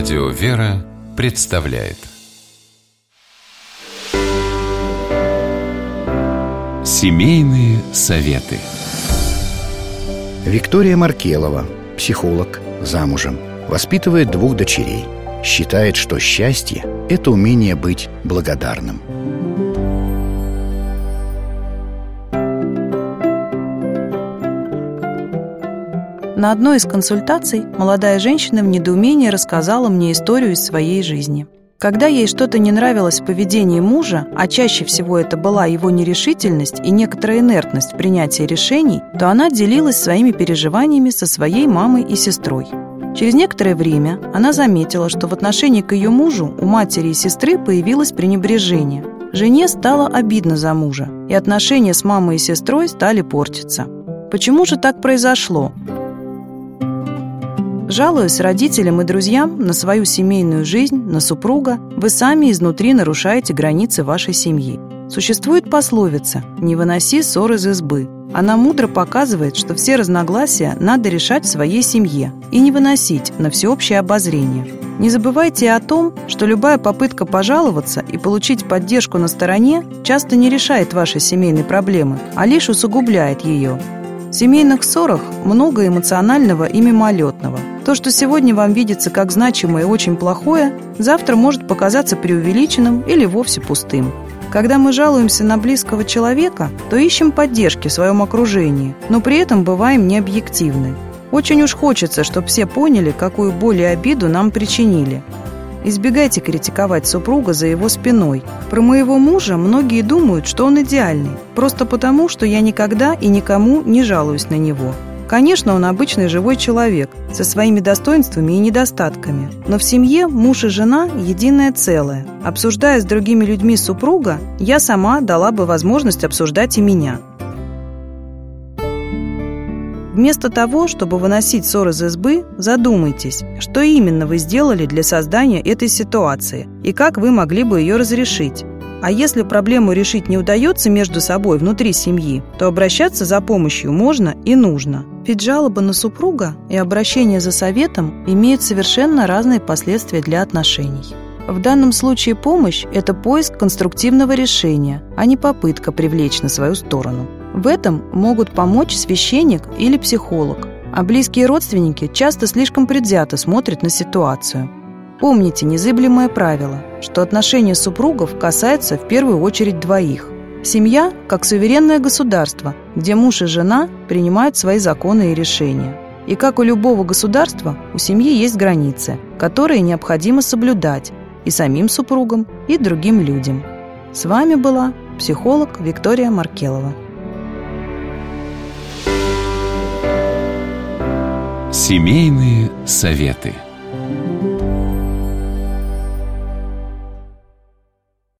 Радио «Вера» представляет Семейные советы Виктория Маркелова, психолог, замужем, воспитывает двух дочерей. Считает, что счастье – это умение быть благодарным. На одной из консультаций молодая женщина в недоумении рассказала мне историю из своей жизни. Когда ей что-то не нравилось в поведении мужа, а чаще всего это была его нерешительность и некоторая инертность в принятии решений, то она делилась своими переживаниями со своей мамой и сестрой. Через некоторое время она заметила, что в отношении к ее мужу у матери и сестры появилось пренебрежение. Жене стало обидно за мужа, и отношения с мамой и сестрой стали портиться. Почему же так произошло? Жалуясь родителям и друзьям на свою семейную жизнь, на супруга, вы сами изнутри нарушаете границы вашей семьи. Существует пословица «Не выноси ссор из избы». Она мудро показывает, что все разногласия надо решать в своей семье и не выносить на всеобщее обозрение. Не забывайте о том, что любая попытка пожаловаться и получить поддержку на стороне часто не решает ваши семейные проблемы, а лишь усугубляет ее. В семейных ссорах много эмоционального и мимолетного. То, что сегодня вам видится как значимое и очень плохое, завтра может показаться преувеличенным или вовсе пустым. Когда мы жалуемся на близкого человека, то ищем поддержки в своем окружении, но при этом бываем необъективны. Очень уж хочется, чтобы все поняли, какую боль и обиду нам причинили. Избегайте критиковать супруга за его спиной. Про моего мужа многие думают, что он идеальный, просто потому, что я никогда и никому не жалуюсь на него. Конечно, он обычный живой человек, со своими достоинствами и недостатками. Но в семье муж и жена – единое целое. Обсуждая с другими людьми супруга, я сама дала бы возможность обсуждать и меня. Вместо того, чтобы выносить ссор из избы, задумайтесь, что именно вы сделали для создания этой ситуации и как вы могли бы ее разрешить. А если проблему решить не удается между собой внутри семьи, то обращаться за помощью можно и нужно. Ведь жалоба на супруга и обращение за советом имеют совершенно разные последствия для отношений. В данном случае помощь – это поиск конструктивного решения, а не попытка привлечь на свою сторону. В этом могут помочь священник или психолог, а близкие родственники часто слишком предвзято смотрят на ситуацию. Помните незыблемое правило, что отношения супругов касаются в первую очередь двоих. Семья как суверенное государство, где муж и жена принимают свои законы и решения. И как у любого государства, у семьи есть границы, которые необходимо соблюдать и самим супругам, и другим людям. С вами была психолог Виктория Маркелова. Семейные советы.